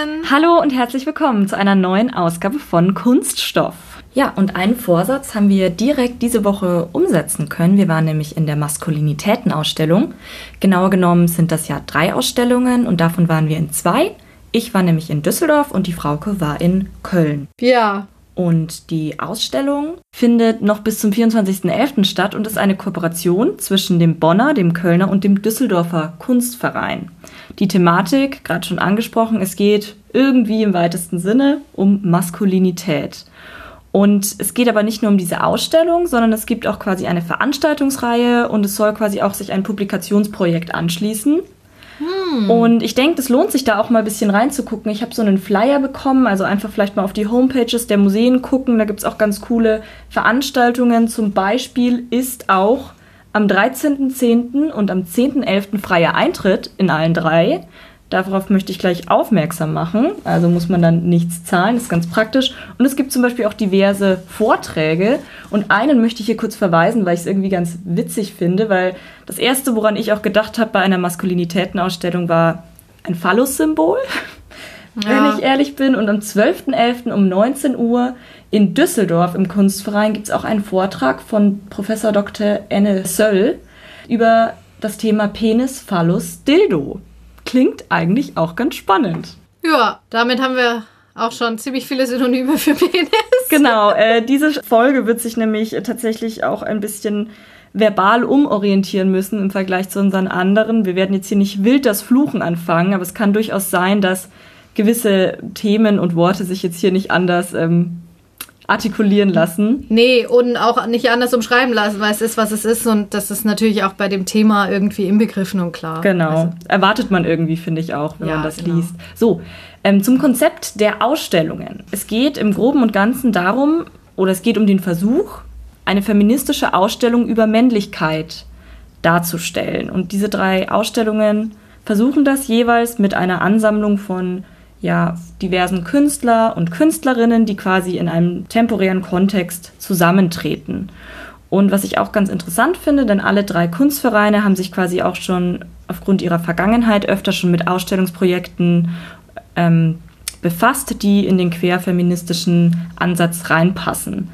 Zusammen! Hallo und herzlich willkommen zu einer neuen Ausgabe von Kunststoff. Ja, und einen Vorsatz haben wir direkt diese Woche umsetzen können. Wir waren nämlich in der Maskulinitätenausstellung. Genauer genommen sind das ja drei Ausstellungen und davon waren wir in zwei. Ich war nämlich in Düsseldorf und die Frauke war in Köln. Ja, Und die Ausstellung findet noch bis zum 24.11. statt und ist eine Kooperation zwischen dem Bonner, dem Kölner und dem Düsseldorfer Kunstverein. Die Thematik, gerade schon angesprochen, es geht irgendwie im weitesten Sinne um Maskulinität. Und es geht aber nicht nur um diese Ausstellung, sondern es gibt auch quasi eine Veranstaltungsreihe und es soll quasi auch sich ein Publikationsprojekt anschließen. Und ich denke, es lohnt sich da auch mal ein bisschen reinzugucken. Ich habe so einen Flyer bekommen, also einfach vielleicht mal auf die Homepages der Museen gucken. Da gibt es auch ganz coole Veranstaltungen. Zum Beispiel ist auch am 13.10. und am 10.11. freier Eintritt in allen drei. Darauf möchte ich gleich aufmerksam machen. Also muss man dann nichts zahlen, das ist ganz praktisch. Und es gibt zum Beispiel auch diverse Vorträge. Und einen möchte ich hier kurz verweisen, weil ich es irgendwie ganz witzig finde, weil das erste, woran ich auch gedacht habe bei einer Maskulinitätenausstellung, war ein Phallus-Symbol, Ja. wenn ich ehrlich bin. Und am 12.11. um 19 Uhr in Düsseldorf im Kunstverein gibt es auch einen Vortrag von Professor Dr. Enne Söll über das Thema Penis, Phallus, Dildo. Klingt eigentlich auch ganz spannend. ja, damit haben wir auch schon ziemlich viele Synonyme für Penis. Genau, äh, diese Folge wird sich nämlich tatsächlich auch ein bisschen verbal umorientieren müssen im Vergleich zu unseren anderen. Wir werden jetzt hier nicht wild das Fluchen anfangen, aber es kann durchaus sein, dass gewisse Themen und Worte sich jetzt hier nicht anders ähm, artikulieren lassen. Nee, und auch nicht anders umschreiben lassen, weil es ist, was es ist und das ist natürlich auch bei dem Thema irgendwie inbegriffen und klar. Genau. Also, Erwartet man irgendwie, finde ich auch, wenn Ja, man das genau. liest. So, ähm, zum Konzept der Ausstellungen. Es geht im Groben und Ganzen darum, oder es geht um den Versuch, eine feministische Ausstellung über Männlichkeit darzustellen. Und diese drei Ausstellungen versuchen das jeweils mit einer Ansammlung von ja, diversen Künstler und Künstlerinnen, die quasi in einem temporären Kontext zusammentreten. Und was ich auch ganz interessant finde, denn alle drei Kunstvereine haben sich quasi auch schon aufgrund ihrer Vergangenheit öfter schon mit Ausstellungsprojekten ähm, befasst, die in den querfeministischen Ansatz reinpassen.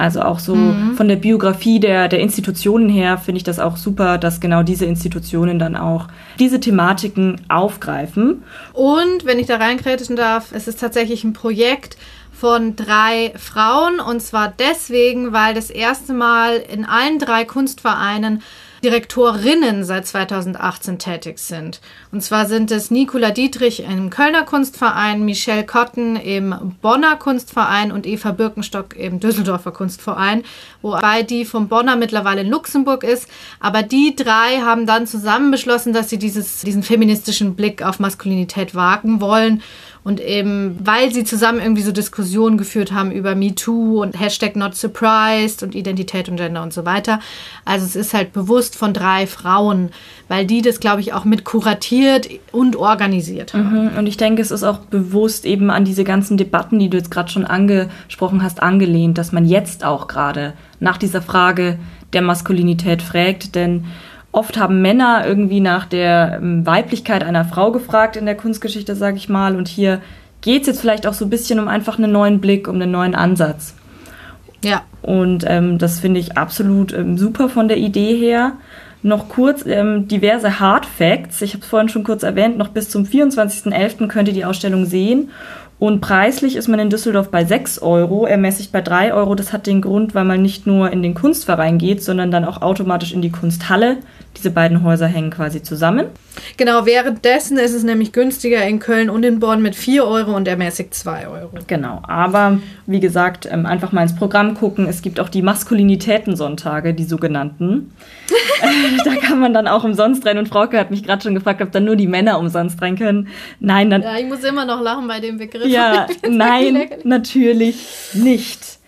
Also auch so von der Biografie der, der Institutionen her finde ich das auch super, dass genau diese Institutionen dann auch diese Thematiken aufgreifen. Und wenn ich da reinkrätschen darf, es ist tatsächlich ein Projekt von drei Frauen und zwar deswegen, weil das erste Mal in allen drei Kunstvereinen Direktorinnen seit 2018 tätig sind. Und zwar sind es Nicola Dietrich im Kölner Kunstverein, Michelle Kotten im Bonner Kunstverein und Eva Birkenstock im Düsseldorfer Kunstverein, wobei die vom Bonner mittlerweile in Luxemburg ist. Aber die drei haben dann zusammen beschlossen, dass sie dieses, diesen feministischen Blick auf Maskulinität wagen wollen. Und eben, weil sie zusammen irgendwie so Diskussionen geführt haben über MeToo und Hashtag Not Surprised und Identität und Gender und so weiter. Also es ist halt bewusst von drei Frauen, weil die das, glaube ich, auch mit kuratiert und organisiert haben. Mhm, Und ich denke, es ist auch bewusst eben an diese ganzen Debatten, die du jetzt gerade schon angesprochen hast, angelehnt, dass man jetzt auch gerade nach dieser Frage der Maskulinität fragt. Denn oft haben Männer irgendwie nach der ähm, Weiblichkeit einer Frau gefragt in der Kunstgeschichte, sage ich mal. Und hier geht es jetzt vielleicht auch so ein bisschen um einfach einen neuen Blick, um einen neuen Ansatz. Ja. Und ähm, das finde ich absolut ähm, super von der Idee her. Noch kurz ähm, diverse Hard Facts. Ich habe es vorhin schon kurz erwähnt. Noch bis zum 24.11. könnt ihr die Ausstellung sehen. Und preislich ist man in Düsseldorf bei 6 Euro, ermäßigt bei 3 Euro. Das hat den Grund, weil man nicht nur in den Kunstverein geht, sondern dann auch automatisch in die Kunsthalle. Diese beiden Häuser hängen quasi zusammen. Genau, währenddessen ist es nämlich günstiger in Köln und in Bonn mit 4 Euro und ermäßigt 2 Euro. Genau, aber wie gesagt, ähm, einfach mal ins Programm gucken. Es gibt auch die Maskulinitätensonntage, die sogenannten. da kann man dann auch umsonst rein. Und Frauke hat mich gerade schon gefragt, ob dann nur die Männer umsonst rein können. Nein, dann. Ja, ich muss immer noch lachen bei dem Begriff. Ja, nein, natürlich nicht.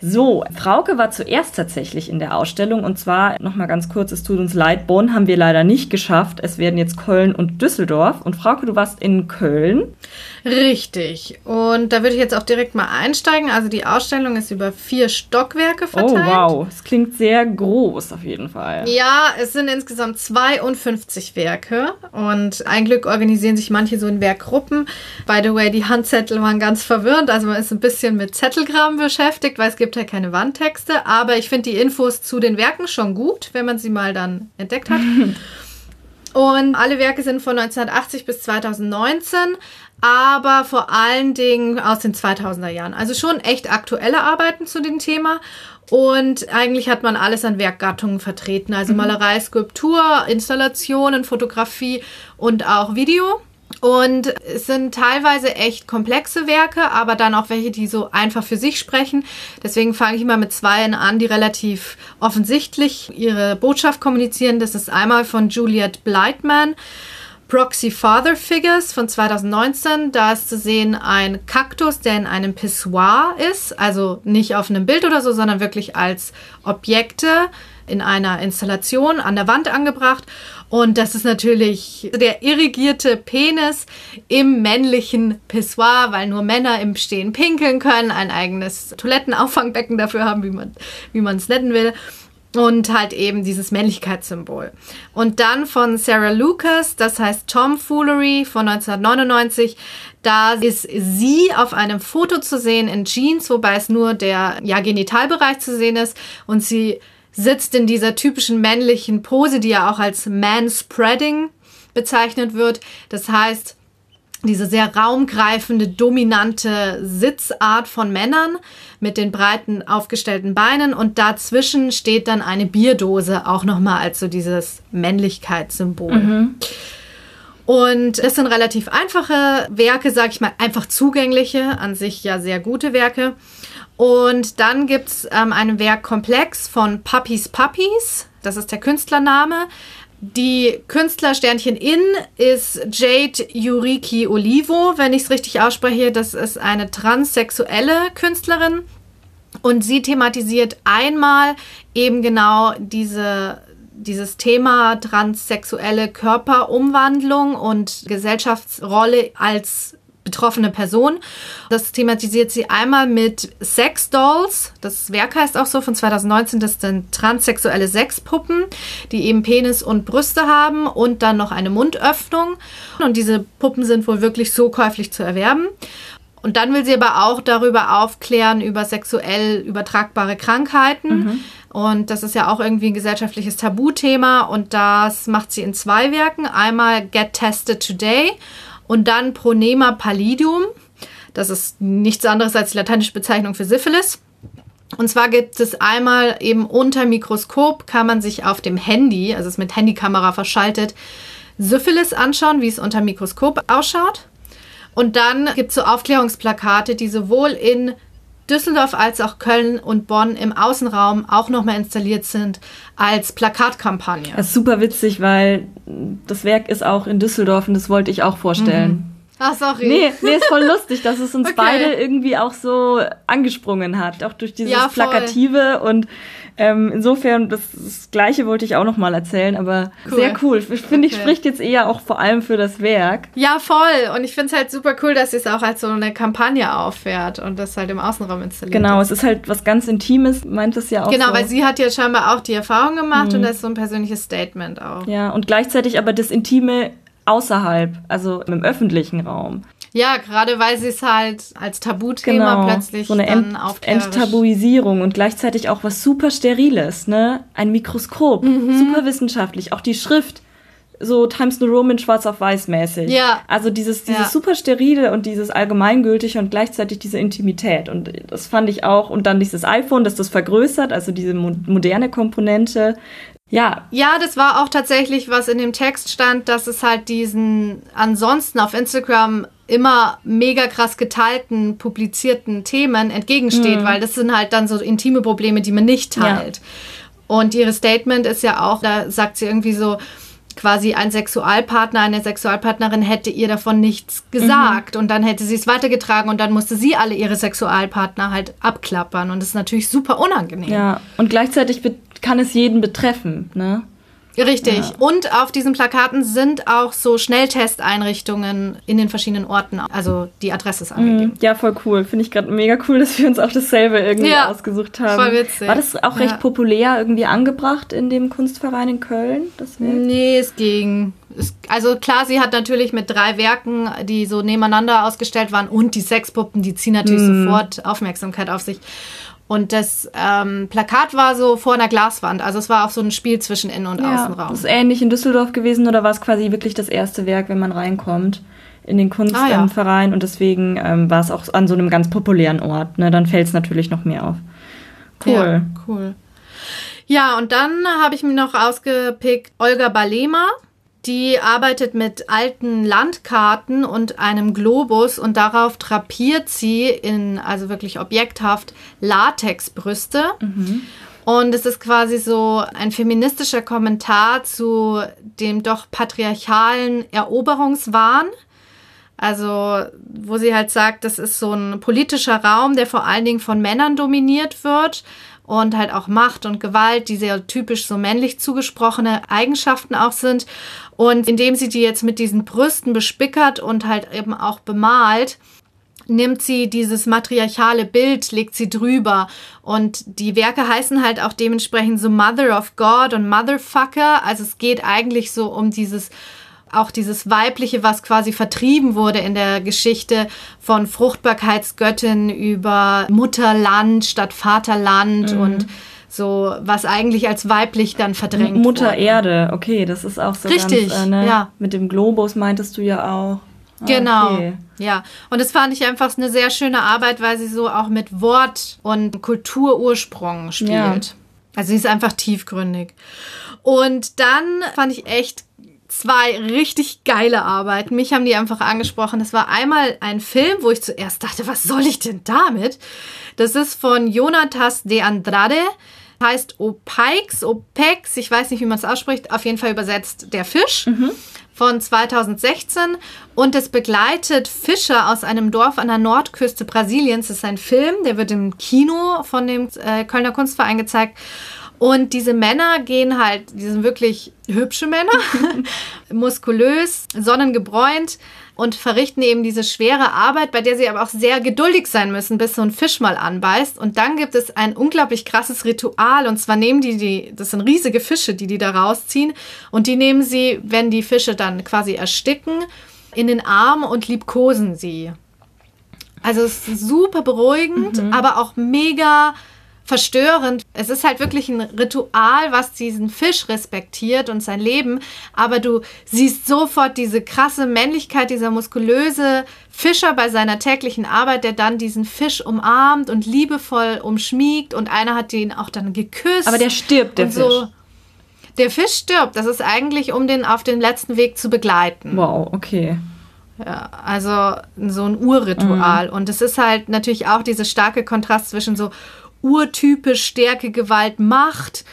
So, Frauke war zuerst tatsächlich in der Ausstellung und zwar nochmal ganz kurz, es tut uns leid, Bonn haben wir leider nicht geschafft. Es werden jetzt Köln und Düsseldorf. Und Frauke, du warst in Köln. Richtig. Und da würde ich jetzt auch direkt mal einsteigen. Also die Ausstellung ist über vier Stockwerke Oh verteilt. wow, es klingt sehr groß auf jeden Fall. Ja, es sind insgesamt 52 Werke und ein Glück organisieren sich manche so in Werkgruppen. By the way, die Handzettel waren ganz verwirrend, also man ist ein bisschen mit Zettelgraben beschäftigt, weil es gibt ja keine Wandtexte, aber ich finde die Infos zu den Werken schon gut, wenn man sie mal dann entdeckt hat. Und alle Werke sind von 1980 bis 2019, aber vor allen Dingen aus den 2000er Jahren. Also schon echt aktuelle Arbeiten zu dem Thema. Und eigentlich hat man alles an Werkgattungen vertreten. Also Malerei, Skulptur, Installationen, Fotografie und auch Video. Und es sind teilweise echt komplexe Werke, aber dann auch welche, die so einfach für sich sprechen. Deswegen fange ich mal mit zwei an, die relativ offensichtlich ihre Botschaft kommunizieren. Das ist einmal von Juliet Blightman. Proxy Father Figures von 2019. Da ist zu sehen ein Kaktus, der in einem Pissoir ist. Also nicht auf einem Bild oder so, sondern wirklich als Objekte in einer Installation an der Wand angebracht. Und das ist natürlich der irrigierte Penis im männlichen Pissoir, weil nur Männer im Stehen pinkeln können, ein eigenes Toilettenauffangbecken dafür haben, wie man es nennen will. Und halt eben dieses Männlichkeitssymbol. Und dann von Sarah Lucas, das heißt Tomfoolery von 1999. Da ist sie auf einem Foto zu sehen in Jeans, wobei es nur der ja, Genitalbereich zu sehen ist. Und sie sitzt in dieser typischen männlichen Pose, die ja auch als Manspreading bezeichnet wird. Das heißt, diese sehr raumgreifende, dominante Sitzart von Männern mit den breiten aufgestellten Beinen und dazwischen steht dann eine Bierdose auch nochmal als so dieses Männlichkeitssymbol. Und das sind relativ einfache Werke, sag ich mal, einfach zugängliche, an sich ja sehr gute Werke. Und dann gibt's ähm, einen Werkkomplex von Puppies Puppies, das ist der Künstlername. Die Künstlersternchen in ist Jade Yuriki Olivo, wenn ich es richtig ausspreche. Das ist eine transsexuelle Künstlerin. Und sie thematisiert einmal eben genau diese, dieses Thema transsexuelle Körperumwandlung und Gesellschaftsrolle als betroffene Person. Das thematisiert sie einmal mit Sex Dolls. Das Werk heißt auch so von 2019. Das sind transsexuelle Sexpuppen, die eben Penis und Brüste haben und dann noch eine Mundöffnung. Und diese Puppen sind wohl wirklich so käuflich zu erwerben. Und dann will sie aber auch darüber aufklären, über sexuell übertragbare Krankheiten. Und das ist ja auch irgendwie ein gesellschaftliches Tabuthema. Und das macht sie in zwei Werken. Einmal Get Tested Today und dann Pronema pallidum. Das ist nichts anderes als die lateinische Bezeichnung für Syphilis. Und zwar gibt es einmal eben unter Mikroskop, kann man sich auf dem Handy, also es ist mit Handykamera verschaltet, Syphilis anschauen, wie es unter Mikroskop ausschaut. Und dann gibt es so Aufklärungsplakate, die sowohl in Düsseldorf als auch Köln und Bonn im Außenraum auch nochmal installiert sind als Plakatkampagne. Das ist super witzig, weil das Werk ist auch in Düsseldorf und das wollte ich auch vorstellen. Ach, sorry. Nee, nee, ist voll lustig, dass es uns Okay. beide irgendwie auch so angesprungen hat, auch durch dieses Ja. Plakative und ähm, insofern, das, das Gleiche wollte ich auch noch mal erzählen, aber Cool. sehr cool. Ich finde, ich Okay. spricht jetzt eher auch vor allem für das Werk. Ja, voll. Und ich finde es halt super cool, dass sie es auch als so eine Kampagne auffährt und das halt im Außenraum installiert. Genau, ist. es ist halt was ganz Intimes, meint es ja auch Genau, so. weil sie hat ja scheinbar auch die Erfahrung gemacht und das ist so ein persönliches Statement auch. Ja, und gleichzeitig aber das Intime außerhalb, also im öffentlichen Raum. Ja, gerade weil sie es halt als Tabuthema Genau, plötzlich so eine Ent Enttabuisierung und gleichzeitig auch was super Steriles, ne? Ein Mikroskop, Mhm. super wissenschaftlich, auch die Schrift, so Times New Roman schwarz auf weiß mäßig. Ja. Also dieses, dieses Ja. super sterile und dieses allgemeingültige und gleichzeitig diese Intimität und das fand ich auch und dann dieses iPhone, das das vergrößert, also diese mo moderne Komponente. Ja. Ja, das war auch tatsächlich, was in dem Text stand, dass es halt diesen ansonsten auf Instagram immer mega krass geteilten, publizierten Themen entgegensteht, mhm. weil das sind halt dann so intime Probleme, die man nicht teilt. Ja. Und ihre Statement ist ja auch, da sagt sie irgendwie so, quasi ein Sexualpartner, eine Sexualpartnerin hätte ihr davon nichts gesagt mhm. und dann hätte sie es weitergetragen und dann musste sie alle ihre Sexualpartner halt abklappern und das ist natürlich super unangenehm. Ja, und gleichzeitig kann es jeden betreffen, ne? Richtig. Ja. Und auf diesen Plakaten sind auch so Schnelltesteinrichtungen in den verschiedenen Orten. Also die Adresse ist mhm. angegeben. Ja, voll cool. Finde ich gerade mega cool, dass wir uns auch dasselbe irgendwie ja, ausgesucht haben. Voll witzig. War das auch recht ja. populär irgendwie angebracht in dem Kunstverein in Köln? Das nee, es ging. Es, also klar, sie hat natürlich mit drei Werken, die so nebeneinander ausgestellt waren und die Sexpuppen, die ziehen natürlich mhm. sofort Aufmerksamkeit auf sich. Und das ähm, Plakat war so vor einer Glaswand. Also es war auch so ein Spiel zwischen Innen- und ja, Außenraum. Ist ähnlich in Düsseldorf gewesen oder war es quasi wirklich das erste Werk, wenn man reinkommt in den Kunstverein? Ah, ja. und deswegen ähm, war es auch an so einem ganz populären Ort. Ne? Dann fällt es natürlich noch mehr auf. Cool. Ja, cool. Ja, und dann habe ich mir noch ausgepickt Olga Balema. Die arbeitet mit alten Landkarten und einem Globus und darauf drapiert sie in, also wirklich objekthaft, Latexbrüste. Mhm. Und es ist quasi so ein feministischer Kommentar zu dem doch patriarchalen Eroberungswahn. Also, wo sie halt sagt, das ist so ein politischer Raum, der vor allen Dingen von Männern dominiert wird und halt auch Macht und Gewalt, die sehr typisch so männlich zugesprochene Eigenschaften auch sind. Und indem sie die jetzt mit diesen Brüsten bespickert und halt eben auch bemalt, nimmt sie dieses matriarchale Bild, legt sie drüber. Und die Werke heißen halt auch dementsprechend so Mother of God und Motherfucker. Also es geht eigentlich so um dieses auch dieses Weibliche, was quasi vertrieben wurde in der Geschichte von Fruchtbarkeitsgöttin über Mutterland statt Vaterland mhm. und so was eigentlich als weiblich dann verdrängt Mutter wurde. Erde, okay, das ist auch so Richtig, ganz, äh, ne? ja. Mit dem Globus meintest du ja auch. Ah, genau, okay. ja. Und das fand ich einfach eine sehr schöne Arbeit, weil sie so auch mit Wort und Kulturursprung spielt. Ja. Also sie ist einfach tiefgründig. Und dann fand ich echt zwei richtig geile Arbeiten. Mich haben die einfach angesprochen. Das war einmal ein Film, wo ich zuerst dachte, was soll ich denn damit? Das ist von Jonatas de Andrade heißt Opeix, Opex, ich weiß nicht, wie man es ausspricht, auf jeden Fall übersetzt der Fisch. Mhm. Von 2016 und es begleitet Fischer aus einem Dorf an der Nordküste Brasiliens. Das ist ein Film, der wird im Kino von dem äh, Kölner Kunstverein gezeigt. Und diese Männer gehen halt, die sind wirklich hübsche Männer, muskulös, sonnengebräunt und verrichten eben diese schwere Arbeit, bei der sie aber auch sehr geduldig sein müssen, bis so ein Fisch mal anbeißt. Und dann gibt es ein unglaublich krasses Ritual. Und zwar nehmen die die, das sind riesige Fische, die die da rausziehen. Und die nehmen sie, wenn die Fische dann quasi ersticken, in den Arm und liebkosen sie. Also es ist super beruhigend, mhm. aber auch mega verstörend. Es ist halt wirklich ein Ritual, was diesen Fisch respektiert und sein Leben, aber du siehst sofort diese krasse Männlichkeit, dieser muskulöse Fischer bei seiner täglichen Arbeit, der dann diesen Fisch umarmt und liebevoll umschmiegt und einer hat ihn auch dann geküsst. Aber der stirbt, der so. Fisch. Der Fisch stirbt. Das ist eigentlich, um den auf den letzten Weg zu begleiten. Wow, okay. Ja, also so ein Urritual. Mhm. Und es ist halt natürlich auch dieser starke Kontrast zwischen so urtypisch Stärke, Gewalt, Macht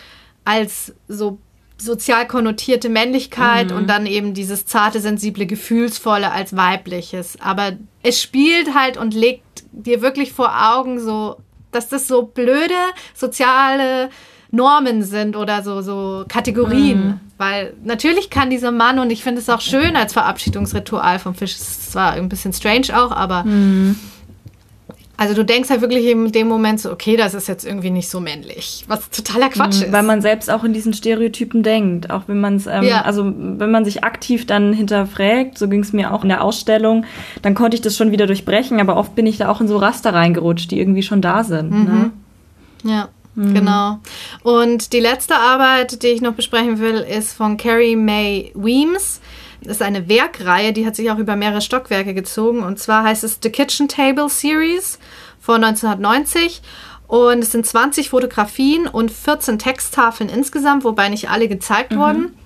als so sozial konnotierte Männlichkeit mhm. und dann eben dieses zarte, sensible, gefühlsvolle als weibliches. Aber es spielt halt und legt dir wirklich vor Augen so, dass das so blöde soziale Normen sind oder so, so Kategorien. Mhm. Weil natürlich kann dieser Mann, und ich finde es auch schön als Verabschiedungsritual vom Fisch, es ist zwar ein bisschen strange auch, aber mhm. Also du denkst halt wirklich in dem Moment so, okay, das ist jetzt irgendwie nicht so männlich, was totaler Quatsch mhm, ist. Weil man selbst auch in diesen Stereotypen denkt, auch wenn man es, ähm, ja. also wenn man sich aktiv dann hinterfragt, so ging es mir auch in der Ausstellung, dann konnte ich das schon wieder durchbrechen, aber oft bin ich da auch in so Raster reingerutscht, die irgendwie schon da sind. Mhm. Ne? Ja. Mhm. Genau. Und die letzte Arbeit, die ich noch besprechen will, ist von Carrie May Weems. Das ist eine Werkreihe, die hat sich auch über mehrere Stockwerke gezogen. Und zwar heißt es The Kitchen Table Series von 1990. Und es sind 20 Fotografien und 14 Texttafeln insgesamt, wobei nicht alle gezeigt mhm. wurden.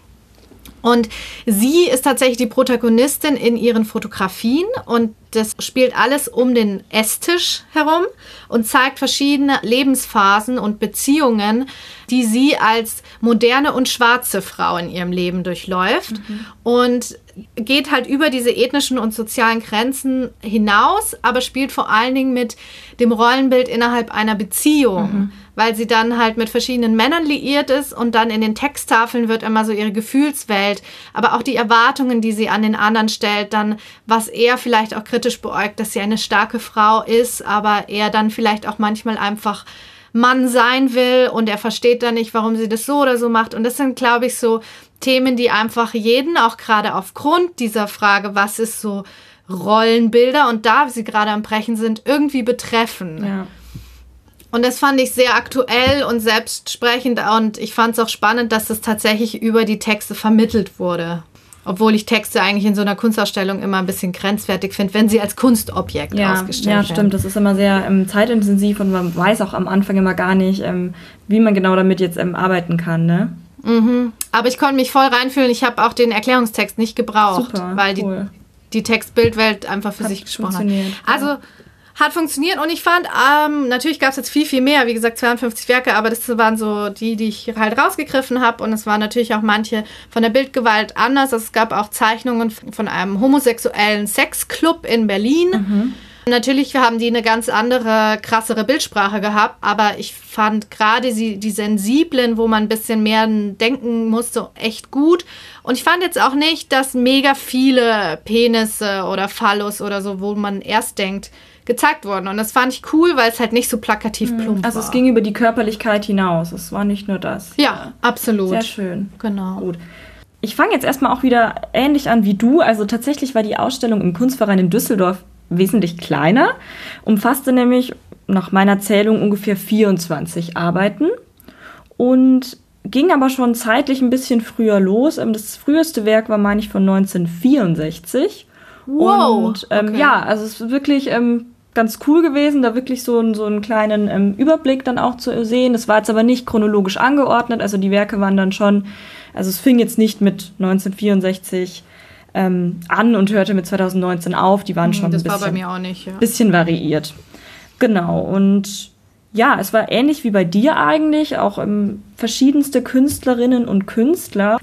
Und sie ist tatsächlich die Protagonistin in ihren Fotografien und das spielt alles um den Esstisch herum und zeigt verschiedene Lebensphasen und Beziehungen, die sie als moderne und schwarze Frau in ihrem Leben durchläuft. Mhm. Und geht halt über diese ethnischen und sozialen Grenzen hinaus, aber spielt vor allen Dingen mit dem Rollenbild innerhalb einer Beziehung, mhm. weil sie dann halt mit verschiedenen Männern liiert ist und dann in den Texttafeln wird immer so ihre Gefühlswelt, aber auch die Erwartungen, die sie an den anderen stellt, dann was er vielleicht auch kritisch beäugt, dass sie eine starke Frau ist, aber er dann vielleicht auch manchmal einfach Mann sein will und er versteht dann nicht, warum sie das so oder so macht. Und das sind, glaube ich, so Themen, die einfach jeden, auch gerade aufgrund dieser Frage, was ist so Rollenbilder und da sie gerade am Brechen sind, irgendwie betreffen. Ja. Und das fand ich sehr aktuell und selbstsprechend und ich fand es auch spannend, dass das tatsächlich über die Texte vermittelt wurde. Obwohl ich Texte eigentlich in so einer Kunstausstellung immer ein bisschen grenzwertig finde, wenn sie als Kunstobjekt ja, ausgestellt werden. Ja, stimmt. Das ist immer sehr ähm, zeitintensiv und man weiß auch am Anfang immer gar nicht, ähm, wie man genau damit jetzt ähm, arbeiten kann. Ne? Mhm. Aber ich konnte mich voll reinfühlen. Ich habe auch den Erklärungstext nicht gebraucht, Super, weil cool. die, die Text-Bildwelt einfach für hat sich gesprochen hat. Also hat funktioniert und ich fand, ähm, natürlich gab es jetzt viel, viel mehr, wie gesagt 52 Werke, aber das waren so die, die ich halt rausgegriffen habe und es waren natürlich auch manche von der Bildgewalt anders. Also es gab auch Zeichnungen von einem homosexuellen Sexclub in Berlin. Mhm. Natürlich haben die eine ganz andere, krassere Bildsprache gehabt, aber ich fand gerade die, die sensiblen, wo man ein bisschen mehr denken musste, echt gut. Und ich fand jetzt auch nicht, dass mega viele Penisse oder Phallus oder so, wo man erst denkt, gezeigt worden. Und das fand ich cool, weil es halt nicht so plakativ mhm. plump also war. Also es ging über die Körperlichkeit hinaus. Es war nicht nur das. Ja, ja. absolut. Sehr schön. Genau. Gut. Ich fange jetzt erstmal auch wieder ähnlich an wie du. Also tatsächlich war die Ausstellung im Kunstverein in Düsseldorf wesentlich kleiner, umfasste nämlich nach meiner Zählung ungefähr 24 Arbeiten und ging aber schon zeitlich ein bisschen früher los. Ähm, das früheste Werk war, meine ich, von 1964. Wow. Und ähm, okay. ja, also es ist wirklich ähm, ganz cool gewesen, da wirklich so, einen, so einen kleinen ähm, Überblick dann auch zu sehen. Das war jetzt aber nicht chronologisch angeordnet, also die Werke waren dann schon, also es fing jetzt nicht mit 1964 ähm, an und hörte mit 2019 auf. Die waren hm, schon das ein bisschen, nicht, ja. bisschen variiert. Genau, und ja, es war ähnlich wie bei dir eigentlich, auch ähm, verschiedenste Künstlerinnen und Künstler.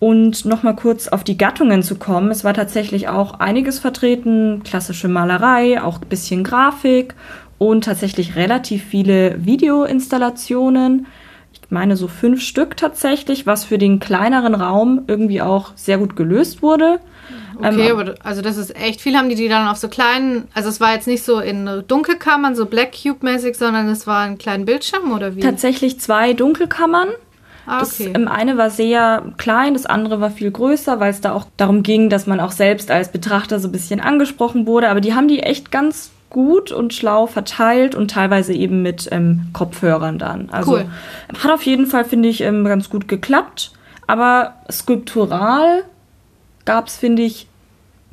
Und nochmal kurz auf die Gattungen zu kommen. Es war tatsächlich auch einiges vertreten, klassische Malerei, auch ein bisschen Grafik und tatsächlich relativ viele Videoinstallationen. Ich meine so fünf Stück tatsächlich, was für den kleineren Raum irgendwie auch sehr gut gelöst wurde. Okay, ähm, aber also das ist echt viel. Haben die die dann auf so kleinen, also es war jetzt nicht so in Dunkelkammern, so Black Cube-mäßig, sondern es war ein kleinen Bildschirm oder wie? Tatsächlich zwei Dunkelkammern Ah, okay. Das eine war sehr klein, das andere war viel größer, weil es da auch darum ging, dass man auch selbst als Betrachter so ein bisschen angesprochen wurde. Aber die haben die echt ganz gut und schlau verteilt und teilweise eben mit ähm, Kopfhörern dann. Also cool. hat auf jeden Fall, finde ich, ähm, ganz gut geklappt. Aber skulptural gab es, finde ich,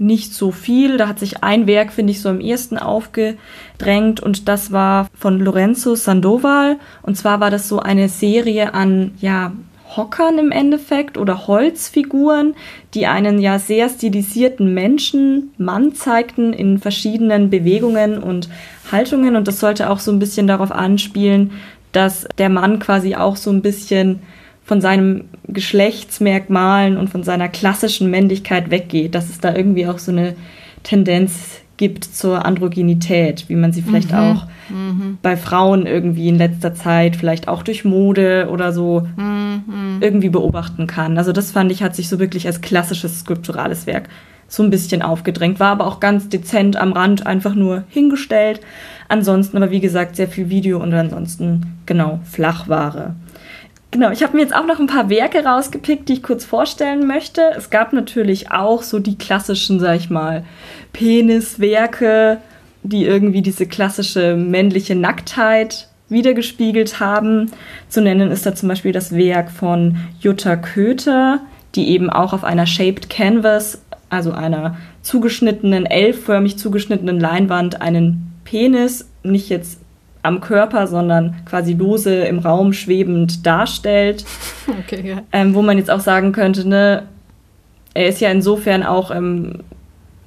nicht so viel. Da hat sich ein Werk, finde ich, so am ehesten aufgedrängt und das war von Lorenzo Sandoval. Und zwar war das so eine Serie an, ja, Hockern im Endeffekt oder Holzfiguren, die einen ja sehr stilisierten Menschen, Mann zeigten in verschiedenen Bewegungen und Haltungen. Und das sollte auch so ein bisschen darauf anspielen, dass der Mann quasi auch so ein bisschen von seinen Geschlechtsmerkmalen und von seiner klassischen Männlichkeit weggeht, dass es da irgendwie auch so eine Tendenz gibt zur Androgynität, wie man sie vielleicht mhm. auch mhm. bei Frauen irgendwie in letzter Zeit, vielleicht auch durch Mode oder so mhm. irgendwie beobachten kann. Also das fand ich, hat sich so wirklich als klassisches skulpturales Werk so ein bisschen aufgedrängt, war aber auch ganz dezent am Rand einfach nur hingestellt. Ansonsten aber wie gesagt sehr viel Video und ansonsten genau Flachware. Genau, ich habe mir jetzt auch noch ein paar Werke rausgepickt, die ich kurz vorstellen möchte. Es gab natürlich auch so die klassischen, sag ich mal, Peniswerke, die irgendwie diese klassische männliche Nacktheit wiedergespiegelt haben. Zu nennen ist da zum Beispiel das Werk von Jutta Köter, die eben auch auf einer Shaped Canvas, also einer zugeschnittenen, L-förmig zugeschnittenen Leinwand, einen Penis, nicht jetzt am Körper, sondern quasi lose im Raum schwebend darstellt. Okay, ja. Ähm, wo man jetzt auch sagen könnte, ne, er ist ja insofern auch ähm,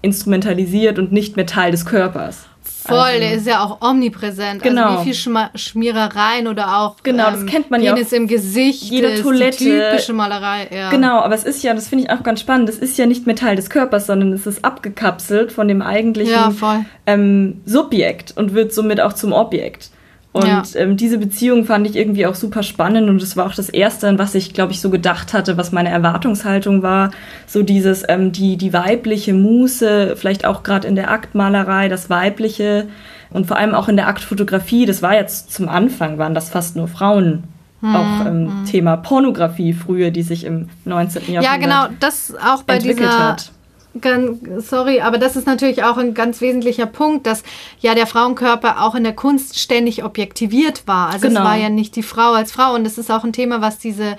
instrumentalisiert und nicht mehr Teil des Körpers. Voll, also, der ist ja auch omnipräsent. Genau. Also wie viel Schma Schmierereien oder auch genau, das kennt man ja im Gesicht, jede Toilette. die typische Malerei. Ja. Genau, aber es ist ja, das finde ich auch ganz spannend, das ist ja nicht mehr Teil des Körpers, sondern es ist abgekapselt von dem eigentlichen Ja, ähm, Subjekt und wird somit auch zum Objekt. Und Ja. ähm, diese Beziehung fand ich irgendwie auch super spannend und es war auch das Erste, an was ich, glaube ich, so gedacht hatte, was meine Erwartungshaltung war. So dieses, ähm, die, die weibliche Muße, vielleicht auch gerade in der Aktmalerei, das Weibliche und vor allem auch in der Aktfotografie, das war jetzt zum Anfang, waren das fast nur Frauen. Hm, auch ähm, Thema Pornografie früher, die sich im 19. Jahrhundert Ja, genau, das auch bei entwickelt dieser hat. Gan- Sorry, aber das ist natürlich auch ein ganz wesentlicher Punkt, dass ja der Frauenkörper auch in der Kunst ständig objektiviert war. Also Genau. es war ja nicht die Frau als Frau und das ist auch ein Thema, was diese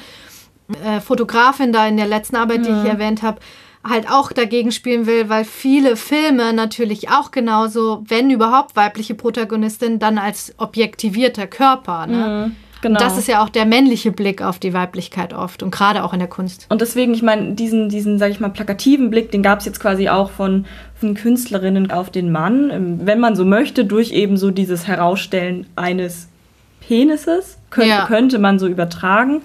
äh, Fotografin da in der letzten Arbeit, die Mhm. ich erwähnt habe, halt auch dagegen spielen will, weil viele Filme natürlich auch genauso, wenn überhaupt weibliche Protagonistin, dann als objektivierter Körper. Ne? Genau. Das ist ja auch der männliche Blick auf die Weiblichkeit oft und gerade auch in der Kunst. Und deswegen, ich meine, diesen, diesen, sag ich mal, plakativen Blick, den gab es jetzt quasi auch von, von Künstlerinnen auf den Mann, ähm, wenn man so möchte, durch eben so dieses Herausstellen eines Penises, könnte, Ja. könnte man so übertragen,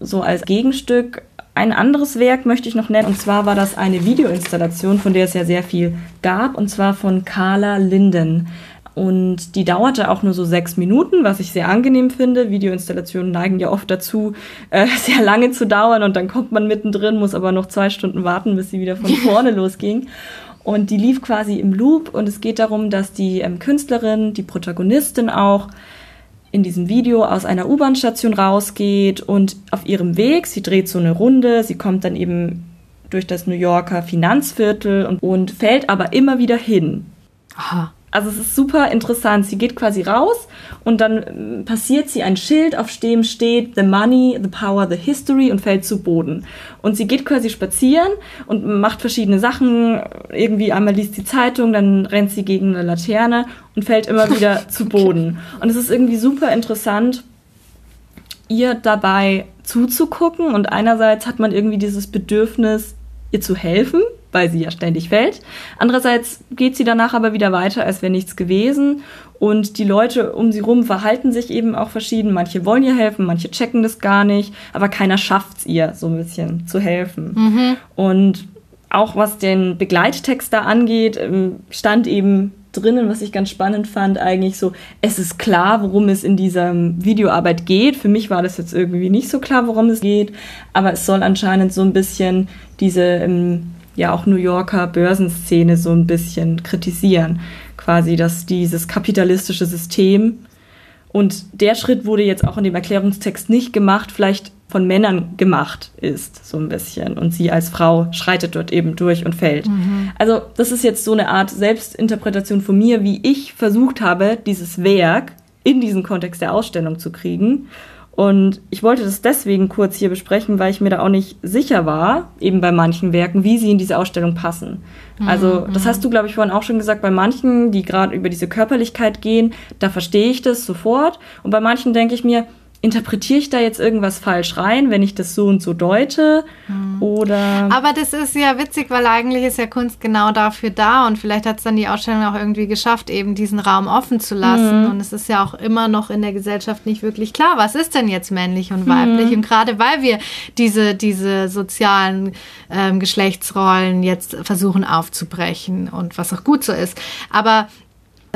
so als Gegenstück. Ein anderes Werk möchte ich noch nennen, und zwar war das eine Videoinstallation, von der es ja sehr viel gab, und zwar von Carla Linden. Und die dauerte auch nur so sechs Minuten, was ich sehr angenehm finde. Videoinstallationen neigen ja oft dazu, äh, sehr lange zu dauern und dann kommt man mittendrin, muss aber noch zwei Stunden warten, bis sie wieder von vorne losging. Und die lief quasi im Loop und es geht darum, dass die ähm, Künstlerin, die Protagonistin auch, in diesem Video aus einer U-Bahn-Station rausgeht und auf ihrem Weg, sie dreht so eine Runde, sie kommt dann eben durch das New Yorker Finanzviertel und, und fällt aber immer wieder hin. Aha. Also es ist super interessant. Sie geht quasi raus und dann ähm, passiert sie ein Schild, auf dem steht The Money, The Power, The History und fällt zu Boden. Und sie geht quasi spazieren und macht verschiedene Sachen. Irgendwie einmal liest die Zeitung, dann rennt sie gegen eine Laterne und fällt immer wieder zu Boden. Und es ist irgendwie super interessant, ihr dabei zuzugucken. Und einerseits hat man irgendwie dieses Bedürfnis, ihr zu helfen, weil sie ja ständig fällt. Andererseits geht sie danach aber wieder weiter, als wäre nichts gewesen. Und die Leute um sie rum verhalten sich eben auch verschieden. Manche wollen ihr helfen, manche checken das gar nicht, aber keiner schafft es ihr, so ein bisschen zu helfen. Und auch was den Begleittext da angeht, ähm, stand eben drinnen, was ich ganz spannend fand, eigentlich so, es ist klar, worum es in dieser Videoarbeit geht. Für mich war das jetzt irgendwie nicht so klar, worum es geht, aber es soll anscheinend so ein bisschen diese, ähm, ja auch New Yorker Börsenszene so ein bisschen kritisieren. Quasi, dass dieses kapitalistische System und der Schritt wurde jetzt auch in dem Erklärungstext nicht gemacht, vielleicht von Männern gemacht ist, so ein bisschen. Und sie als Frau schreitet dort eben durch und fällt. Also, das ist jetzt so eine Art Selbstinterpretation von mir, wie ich versucht habe, dieses Werk in diesen Kontext der Ausstellung zu kriegen. Und ich wollte das deswegen kurz hier besprechen, weil ich mir da auch nicht sicher war, eben bei manchen Werken, wie sie in diese Ausstellung passen. Also, das hast du, glaube ich, vorhin auch schon gesagt, bei manchen, die gerade über diese Körperlichkeit gehen, da verstehe ich das sofort. Und bei manchen denke ich mir, interpretiere ich da jetzt irgendwas falsch rein, wenn ich das so und so deute? Oder. Aber das ist ja witzig, weil eigentlich ist ja Kunst genau dafür da und vielleicht hat es dann die Ausstellung auch irgendwie geschafft, eben diesen Raum offen zu lassen. Und es ist ja auch immer noch in der Gesellschaft nicht wirklich klar, was ist denn jetzt männlich und weiblich. Und gerade weil wir diese, diese sozialen ähm, Geschlechtsrollen jetzt versuchen aufzubrechen und was auch gut so ist. Aber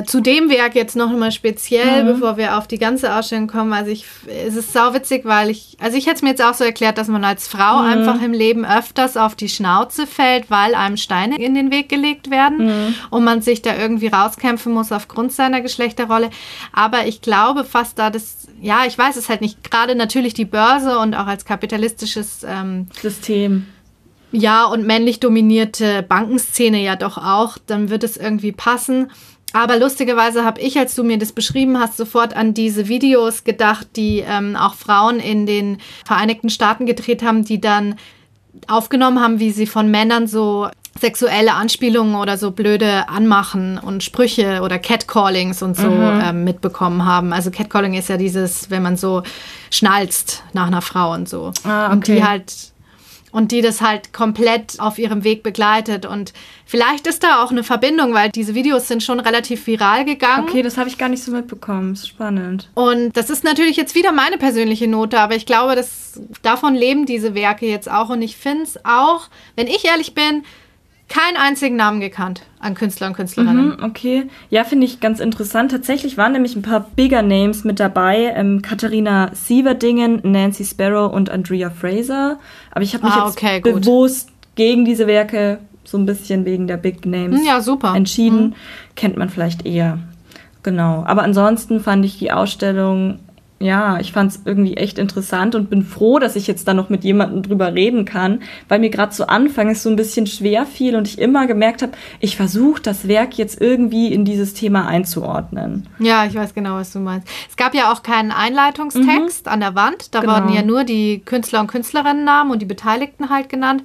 zu dem Werk jetzt noch mal speziell, bevor wir auf die ganze Ausstellung kommen. Also ich, es ist sauwitzig, weil ich, also ich hätte es mir jetzt auch so erklärt, dass man als Frau einfach im Leben öfters auf die Schnauze fällt, weil einem Steine in den Weg gelegt werden und man sich da irgendwie rauskämpfen muss aufgrund seiner Geschlechterrolle. Aber ich glaube fast da das, ja, ich weiß es halt nicht, gerade natürlich die Börse und auch als kapitalistisches ähm, System. ja, und männlich dominierte Bankenszene ja doch auch, dann wird es irgendwie passen. Aber lustigerweise habe ich, als du mir das beschrieben hast, sofort an diese Videos gedacht, die ähm, auch Frauen in den Vereinigten Staaten gedreht haben, die dann aufgenommen haben, wie sie von Männern so sexuelle Anspielungen oder so blöde Anmachen und Sprüche oder Catcallings und so Mhm. ähm, mitbekommen haben. Also Catcalling ist ja dieses, wenn man so schnalzt nach einer Frau und so. Ah, Und die okay. halt und die das halt komplett auf ihrem Weg begleitet. Und vielleicht ist da auch eine Verbindung, weil diese Videos sind schon relativ viral gegangen. Okay, das habe ich gar nicht so mitbekommen. Ist spannend. Und das ist natürlich jetzt wieder meine persönliche Note, aber ich glaube, dass davon leben diese Werke jetzt auch. Und ich finde es auch, wenn ich ehrlich bin, keinen einzigen Namen gekannt an Künstler und Künstlerinnen. Mhm, okay. Ja, finde ich ganz interessant. Tatsächlich waren nämlich ein paar bigger Names mit dabei. Ähm, Katharina Sieverdingen, Nancy Sparrow und Andrea Fraser. Aber ich habe mich Ah, jetzt okay, gut. bewusst gegen diese Werke so ein bisschen wegen der Big Names Hm, Ja, super. entschieden. Kennt man vielleicht eher. Genau. Aber ansonsten fand ich die Ausstellung, ja, ich fand es irgendwie echt interessant und bin froh, dass ich jetzt da noch mit jemandem drüber reden kann, weil mir gerade zu Anfang es so ein bisschen schwer fiel und ich immer gemerkt habe, ich versuche das Werk jetzt irgendwie in dieses Thema einzuordnen. Ja, ich weiß genau, was du meinst. Es gab ja auch keinen Einleitungstext an der Wand. Da Genau. wurden ja nur die Künstler und Künstlerinnennamen und die Beteiligten halt genannt.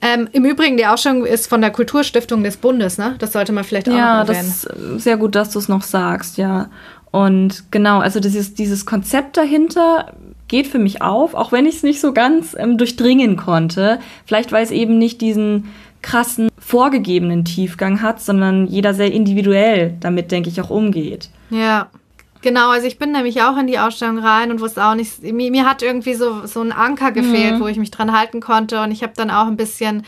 Ähm, Im Übrigen, die Ausstellung ist von der Kulturstiftung des Bundes, ne? Das sollte man vielleicht auch Ja, noch erwähnen. das ist äh, sehr gut, dass du es noch sagst, ja. Und genau, also dieses, dieses Konzept dahinter geht für mich auf, auch wenn ich es nicht so ganz ähm, durchdringen konnte. Vielleicht weil es eben nicht diesen krassen vorgegebenen Tiefgang hat, sondern jeder sehr individuell damit, denke ich, auch umgeht. Ja, genau. Also ich bin nämlich auch in die Ausstellung rein und wusste auch nicht, mir, mir hat irgendwie so, so ein Anker gefehlt, wo ich mich dran halten konnte. Und ich habe dann auch ein bisschen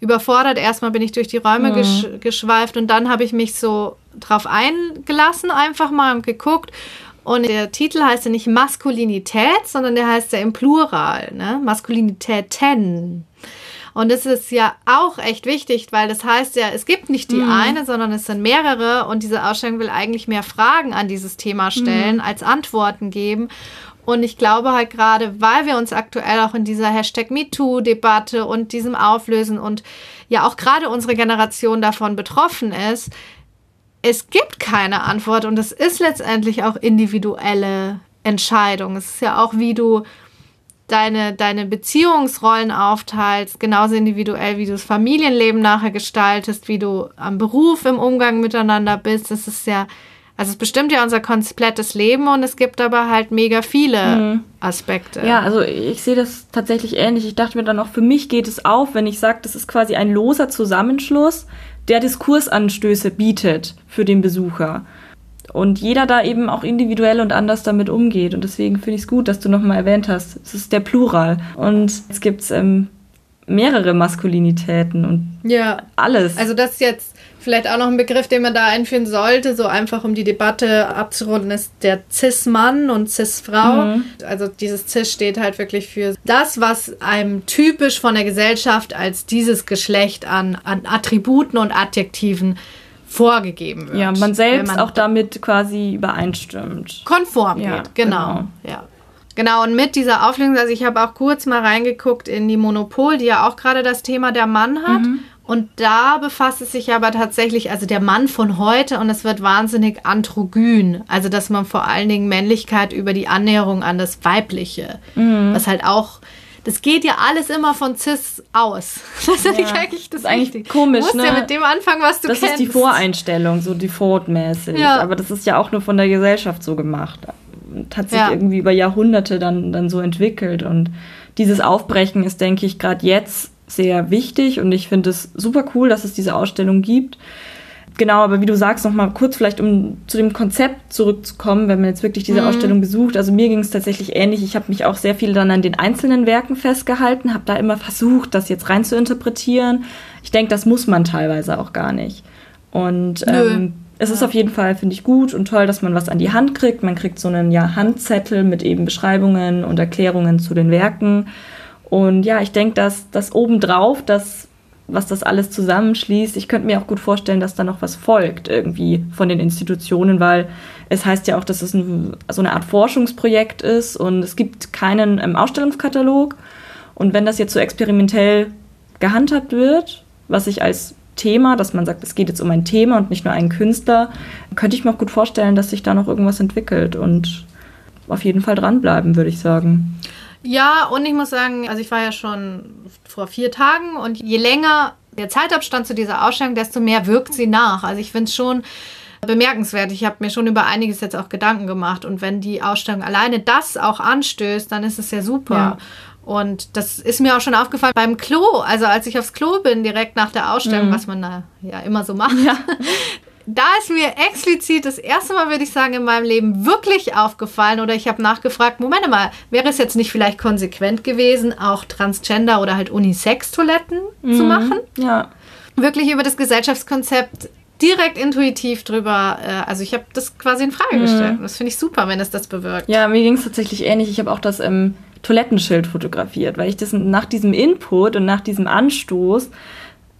überfordert. Erstmal bin ich durch die Räume gesch geschweift und dann habe ich mich so drauf eingelassen, einfach mal und geguckt. Und der Titel heißt ja nicht Maskulinität, sondern der heißt ja im Plural, ne? Maskulinitäten. Und das ist ja auch echt wichtig, weil das heißt ja, es gibt nicht die eine, sondern es sind mehrere. Und diese Ausstellung will eigentlich mehr Fragen an dieses Thema stellen, als Antworten geben. Und ich glaube halt gerade, weil wir uns aktuell auch in dieser Hashtag MeToo-Debatte und diesem Auflösen und ja auch gerade unsere Generation davon betroffen ist, es gibt keine Antwort und es ist letztendlich auch individuelle Entscheidung. Es ist ja auch, wie du deine, deine Beziehungsrollen aufteilst, genauso individuell, wie du das Familienleben nachher gestaltest, wie du am Beruf im Umgang miteinander bist. Das ist ja, also es bestimmt ja unser komplettes Leben und es gibt aber halt mega viele Aspekte. Ja, also ich sehe das tatsächlich ähnlich. Ich dachte mir dann auch, für mich geht es auf, wenn ich sage, das ist quasi ein loser Zusammenschluss, der Diskursanstöße bietet für den Besucher. Und jeder da eben auch individuell und anders damit umgeht. Und deswegen finde ich es gut, dass du nochmal erwähnt hast, es ist der Plural. Und es gibt ähm, mehrere Maskulinitäten und ja. alles. Also das ist jetzt vielleicht auch noch ein Begriff, den man da einführen sollte, so einfach um die Debatte abzurunden, ist der Cis-Mann und Cis-Frau. Also dieses Cis steht halt wirklich für das, was einem typisch von der Gesellschaft als dieses Geschlecht an, an Attributen und Adjektiven vorgegeben wird. ja, man selbst man auch damit quasi übereinstimmt. konform Ja, geht. Genau. genau. Ja. Genau, und mit dieser Auflösung, also ich habe auch kurz mal reingeguckt in die Monopol, die ja auch gerade das Thema der Mann hat. Und da befasst es sich aber tatsächlich, also der Mann von heute, und es wird wahnsinnig androgyn. Also, dass man vor allen Dingen Männlichkeit über die Annäherung an das Weibliche, was halt auch. Das geht ja alles immer von Cis aus. Das ist Ja, eigentlich das ist eigentlich Wichtige. komisch, Du musst ne? ja mit dem anfangen, was du Das kennst. ist die Voreinstellung, so defaultmäßig. Ja. Aber das ist ja auch nur von der Gesellschaft so gemacht. Und hat sich Ja. irgendwie über Jahrhunderte dann, dann so entwickelt. Und dieses Aufbrechen ist, denke ich, gerade jetzt sehr wichtig. Und ich finde es super cool, dass es diese Ausstellung gibt. Genau, aber wie du sagst, noch mal kurz vielleicht, um zu dem Konzept zurückzukommen, wenn man jetzt wirklich diese Ausstellung besucht. Also mir ging es tatsächlich ähnlich. Ich habe mich auch sehr viel dann an den einzelnen Werken festgehalten, habe da immer versucht, das jetzt rein zu interpretieren. Ich denke, das muss man teilweise auch gar nicht. Und ähm, es ist auf jeden Fall, finde ich, gut und toll, dass man was an die Hand kriegt. Man kriegt so einen ja, Handzettel mit eben Beschreibungen und Erklärungen zu den Werken. Und ja, ich denke, dass das obendrauf, das, was das alles zusammenschließt, ich könnte mir auch gut vorstellen, dass da noch was folgt irgendwie von den Institutionen, weil es heißt ja auch, dass es ein, so eine Art Forschungsprojekt ist und es gibt keinen ähm, Ausstellungskatalog. Und wenn das jetzt so experimentell gehandhabt wird, was ich als Thema, dass man sagt, es geht jetzt um ein Thema und nicht nur einen Künstler, könnte ich mir auch gut vorstellen, dass sich da noch irgendwas entwickelt und auf jeden Fall dranbleiben, würde ich sagen. Ja, und ich muss sagen, also ich war ja schon vor vier Tagen und je länger der Zeitabstand zu dieser Ausstellung, desto mehr wirkt sie nach. Also ich finde es schon bemerkenswert. Ich habe mir schon über einiges jetzt auch Gedanken gemacht. Und wenn die Ausstellung alleine das auch anstößt, dann ist es ja super. Ja. Und das ist mir auch schon aufgefallen beim Klo. Also als ich aufs Klo bin, direkt nach der Ausstellung, mhm. was man da ja immer so macht. Ja. Da ist mir explizit das erste Mal, würde ich sagen, in meinem Leben wirklich aufgefallen oder ich habe nachgefragt, Moment mal, wäre es jetzt nicht vielleicht konsequent gewesen, auch Transgender oder halt Unisex-Toiletten mhm. zu machen? Ja. Wirklich über das Gesellschaftskonzept direkt intuitiv drüber, äh, also ich habe das quasi in Frage mhm. gestellt. Das finde ich super, wenn es das bewirkt. Ja, mir ging es tatsächlich ähnlich. Ich habe auch das im Toilettenschild fotografiert, weil ich das nach diesem Input und nach diesem Anstoß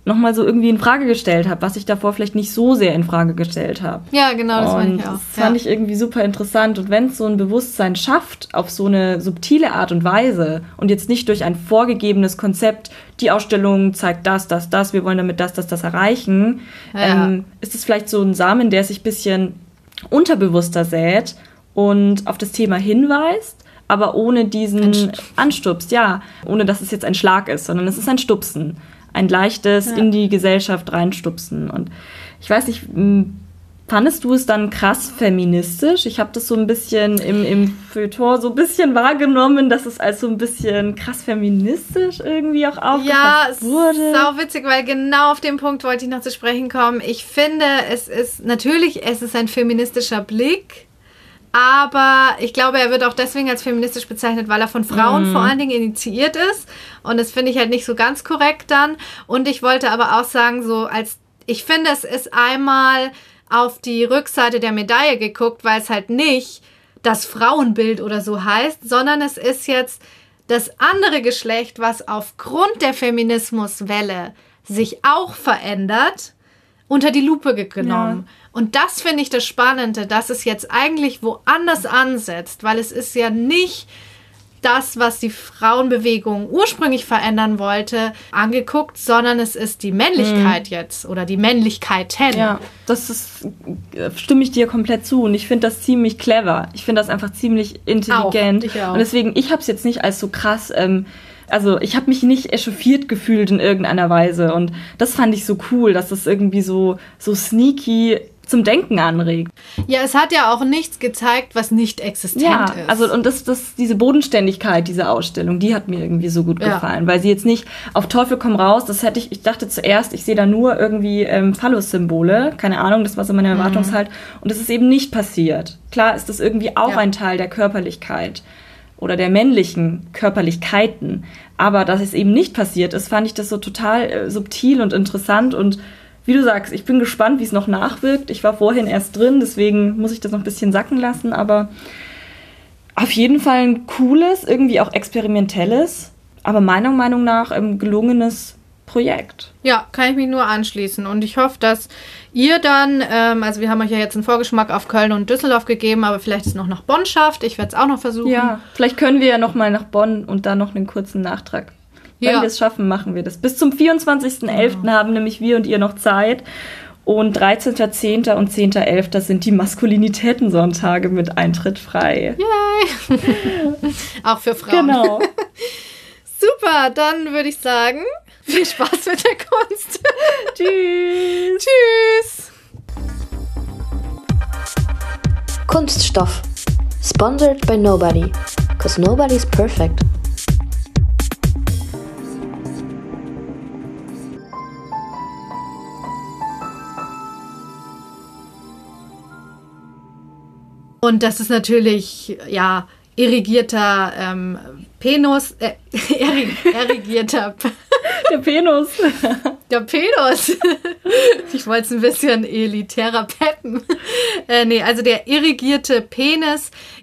nochmal so irgendwie in Frage gestellt habe, was ich davor vielleicht nicht so sehr in Frage gestellt habe. Ja, genau, das fand ich auch. Das fand ja. ich irgendwie super interessant. Und wenn es so ein Bewusstsein schafft, auf so eine subtile Art und Weise und jetzt nicht durch ein vorgegebenes Konzept, die Ausstellung zeigt das, das, das, wir wollen damit das, das, das erreichen, ja. ähm, ist es vielleicht so ein Samen, der sich ein bisschen unterbewusster sät und auf das Thema hinweist aber ohne diesen Anst Anstups, ja, ohne dass es jetzt ein Schlag ist, sondern es ist ein Stupsen ein leichtes ja. in die Gesellschaft reinstupsen. Und ich weiß nicht, fandest du es dann krass feministisch? Ich habe das so ein bisschen im, im Feuilleton so ein bisschen wahrgenommen, dass es als so ein bisschen krass feministisch irgendwie auch aufgefasst ja, wurde. Ja, sau witzig, weil genau auf den Punkt wollte ich noch zu sprechen kommen. Ich finde, es ist natürlich, es ist ein feministischer Blick aber ich glaube, er wird auch deswegen als feministisch bezeichnet, weil er von Frauen mm. vor allen Dingen initiiert ist. Und das finde ich halt nicht so ganz korrekt dann. Und ich wollte aber auch sagen, so als, ich finde, es ist einmal auf die Rückseite der Medaille geguckt, weil es halt nicht das Frauenbild oder so heißt, sondern es ist jetzt das andere Geschlecht, was aufgrund der Feminismuswelle sich auch verändert, unter die Lupe genommen. Ja. Und das finde ich das Spannende, dass es jetzt eigentlich woanders ansetzt, weil es ist ja nicht das, was die Frauenbewegung ursprünglich verändern wollte, angeguckt, sondern es ist die Männlichkeit mhm. jetzt oder die Männlichkeiten. Ja, das ist, stimme ich dir komplett zu und ich finde das ziemlich clever. Ich finde das einfach ziemlich intelligent. Auch, auch. Und deswegen, ich habe es jetzt nicht als so krass. Ähm, also ich habe mich nicht echauffiert gefühlt in irgendeiner Weise und das fand ich so cool, dass das irgendwie so so sneaky zum Denken anregt. Ja, es hat ja auch nichts gezeigt, was nicht existent ja, ist. Also und das, das, diese Bodenständigkeit dieser Ausstellung, die hat mir irgendwie so gut ja. gefallen, weil sie jetzt nicht auf Teufel komm raus, das hätte ich, ich dachte zuerst, ich sehe da nur irgendwie ähm, Phallus-Symbole, keine Ahnung, das war so meine. Erwartungshalt. Mhm. Und das ist eben nicht passiert. Klar ist das irgendwie auch ja. ein Teil der Körperlichkeit oder der männlichen Körperlichkeiten. Aber dass es eben nicht passiert ist, fand ich das so total äh, subtil und interessant und wie du sagst, ich bin gespannt, wie es noch nachwirkt. Ich war vorhin erst drin, deswegen muss ich das noch ein bisschen sacken lassen, aber auf jeden Fall ein cooles, irgendwie auch experimentelles, aber meiner Meinung nach ein gelungenes Projekt. Ja, kann ich mich nur anschließen. Und ich hoffe, dass ihr dann, ähm, also wir haben euch ja jetzt einen Vorgeschmack auf Köln und Düsseldorf gegeben, aber vielleicht es noch nach Bonn schafft. Ich werde es auch noch versuchen. Ja, vielleicht können wir ja noch mal nach Bonn und dann noch einen kurzen Nachtrag wenn ja. wir es schaffen, machen wir das. Bis zum 24.11. Genau. haben nämlich wir und ihr noch Zeit. Und 13.10. und 10.11. sind die Maskulinitätensonntage mit Eintritt frei. Yay! Auch für Frauen. Genau. Super, dann würde ich sagen, viel Spaß mit der Kunst. Tschüss. Tschüss. Kunststoff. Sponsored by nobody. Cause nobody's perfect. Und das ist natürlich, ja, irrigierter ähm, Penus, äh, irrigierter. Der Penus. Der Penus. Ich wollte es ein bisschen elitärer peppen. Äh, nee, also der irrigierte Penis